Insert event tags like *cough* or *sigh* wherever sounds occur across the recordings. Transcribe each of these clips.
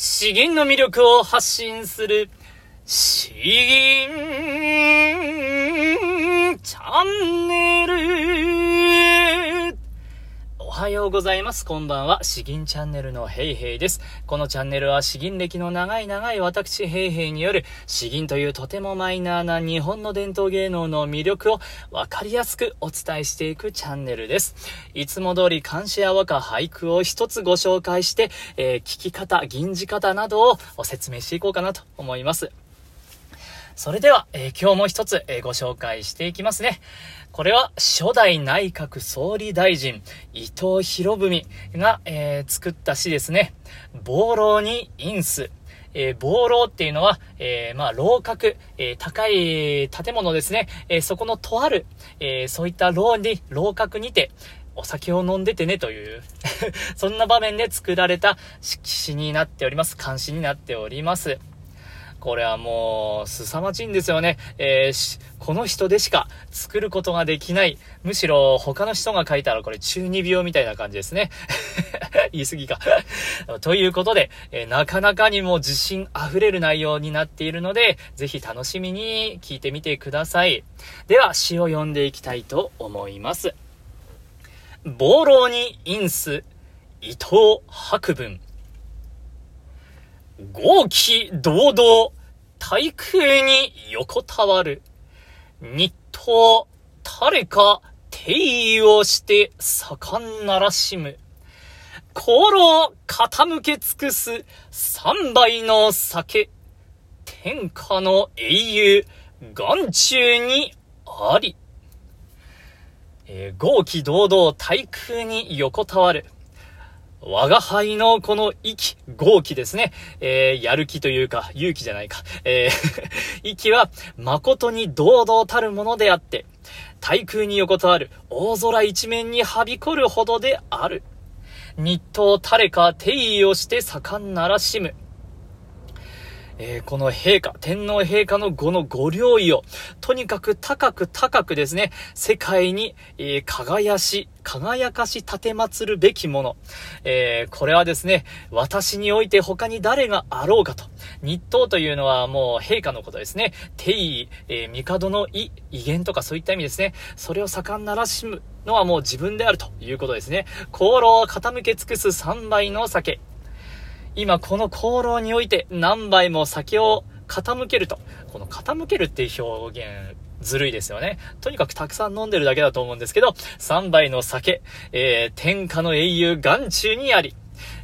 詩吟の魅力を発信する、詩吟チャンネル。はようございます。こんばんは。詩吟チャンネルのヘイヘイです。このチャンネルは詩吟歴の長い長い私ヘイヘイによる詩吟というとてもマイナーな日本の伝統芸能の魅力をわかりやすくお伝えしていくチャンネルです。いつも通り漢詩や和歌俳句を一つご紹介して、えー聞き方、吟じ方などをお説明していこうかなと思います。それでは、えー今日も一つ、えーご紹介していきますね。これは初代内閣総理大臣伊藤博文が、えー作った詩ですね。暴浪に陰ス。えー、暴浪っていうのは、えーまあ、楼閣、えー高い建物ですね。えそこのとある、えそういった楼に、楼閣にて、お酒を飲んでてねという *laughs* そんな場面で作られた詩になっております。漢詩になっております。これはもう、凄まじいんですよね。えーしこの人でしか作ることができない。むしろ他の人が書いたらこれ中二病みたいな感じですね。*laughs* 言い過ぎか。ということで、えーなかなかにも自信溢れる内容になっているので、ぜひ楽しみに聞いてみてください。では、詩を読んでいきたいと思います。暴浪に陰す、伊藤博文。豪気堂々、対空に横たわる。日東、誰か、定位をして、盛んならしむ。航路傾け尽くす、三杯の酒。天下の英雄、眼中にあり。えー豪気堂々対空に横たわる。我が輩のこの息、豪気ですね。えーやる気というか、勇気じゃないか。えー *laughs* 息は誠に堂々たるものであって、対空に横たわる大空一面にはびこるほどである。日東誰か定位をして盛んならしむ。えーこの陛下、天皇陛下のこのご領意を、とにかく高く高くですね、世界に、えー輝し、輝かし立て祀るべきもの。えーこれはですね、私において他に誰があろうかと。日東というのはもう陛下のことですね。帝位、え帝の威、威厳とかそういった意味ですね。それを盛んならしむのはもう自分であるということですね。航路を傾け尽くす三杯の酒。今この功労において何杯も酒を傾けると。この傾けるっていう表現、ずるいですよね。とにかくたくさん飲んでるだけだと思うんですけど、3杯の酒、えー、天下の英雄眼中にあり。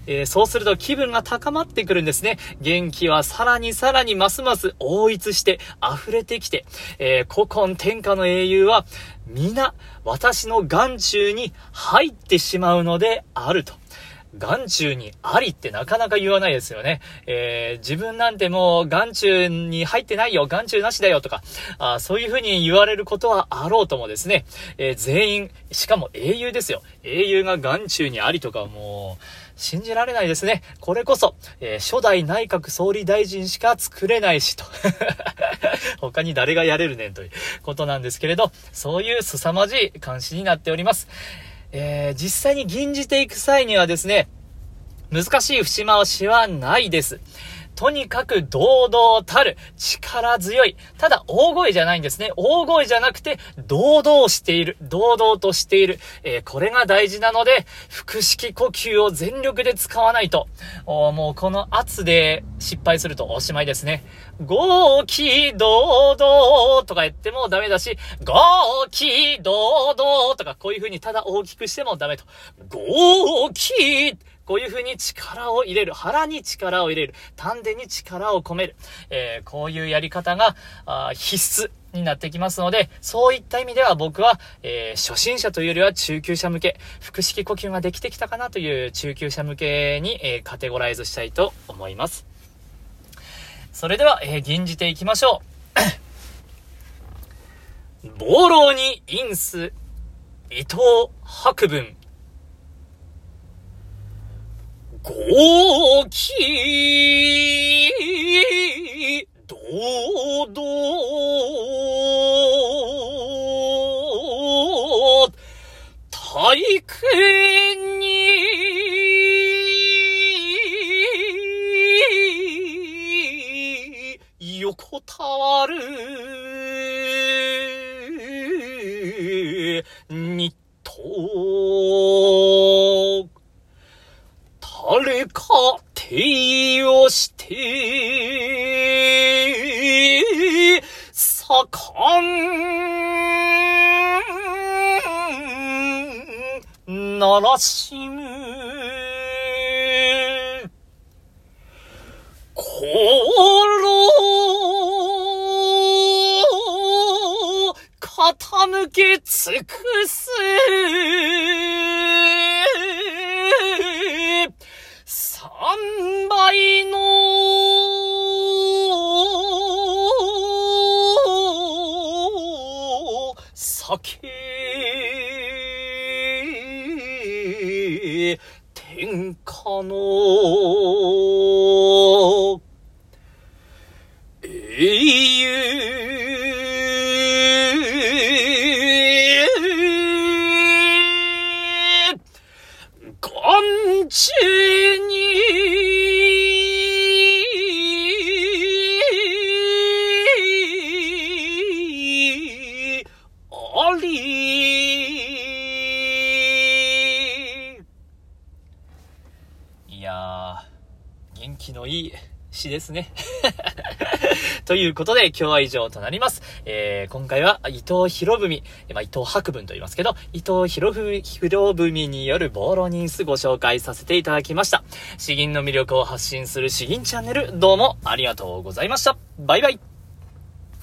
えーそうすると気分が高まってくるんですね。元気はさらにさらにますます応一して溢れてきて、えー古今天下の英雄は皆私の眼中に入ってしまうのであると。眼中にありってなかなか言わないですよね。えー自分なんてもう眼中に入ってないよ、眼中なしだよとか、あそういう風に言われることはあろうともですね、えー全員、しかも英雄ですよ。英雄が眼中にありとかもう、信じられないですね。これこそ、えー初代内閣総理大臣しか作れないしと。*laughs* 他に誰がやれるねんということなんですけれど、そういう凄まじい監視になっております。えー実際に吟じていく際にはですね、難しい節回しはないです。とにかく堂々たる、力強い。ただ大声じゃないんですね。大声じゃなくて、堂々している。堂々としている。えーこれが大事なので、腹式呼吸を全力で使わないと。おもうこの圧で失敗するとおしまいですね。豪気堂々とか言ってもダメだし、豪気堂々とかこういう風にただ大きくしてもダメと。豪気こういう風に力を入れる。腹に力を入れる。丹田に力を込める。えーこういうやり方があ必須になってきますので、そういった意味では僕は、えー初心者というよりは中級者向け、腹式呼吸ができてきたかなという中級者向けに、えーカテゴライズしたいと思います。それでは、えー吟じていきましょう。*coughs* 暴浪に陰す、伊藤博文。ごき、どど、体験に、横たわる。盛ん、ならしむ。心、傾け尽くす。の。英雄。眼中に。気のいい詩ですね。*laughs* ということで、今日は以上となります。えー、今回は伊藤博文、まあ、伊藤博文と言いますけど、伊藤博文、博文によるボーロニースご紹介させていただきました。詩吟の魅力を発信する詩吟チャンネル、どうもありがとうございました。バイバイ。